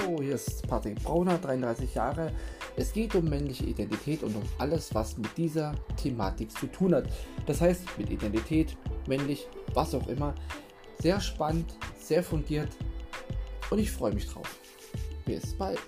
Hallo, hier ist Patrick Brauner, 33 Jahre. Es geht um männliche Identität und um alles, was mit dieser Thematik zu tun hat. Das heißt, mit Identität, männlich, was auch immer. Sehr spannend, sehr fundiert und ich freue mich drauf. Bis bald.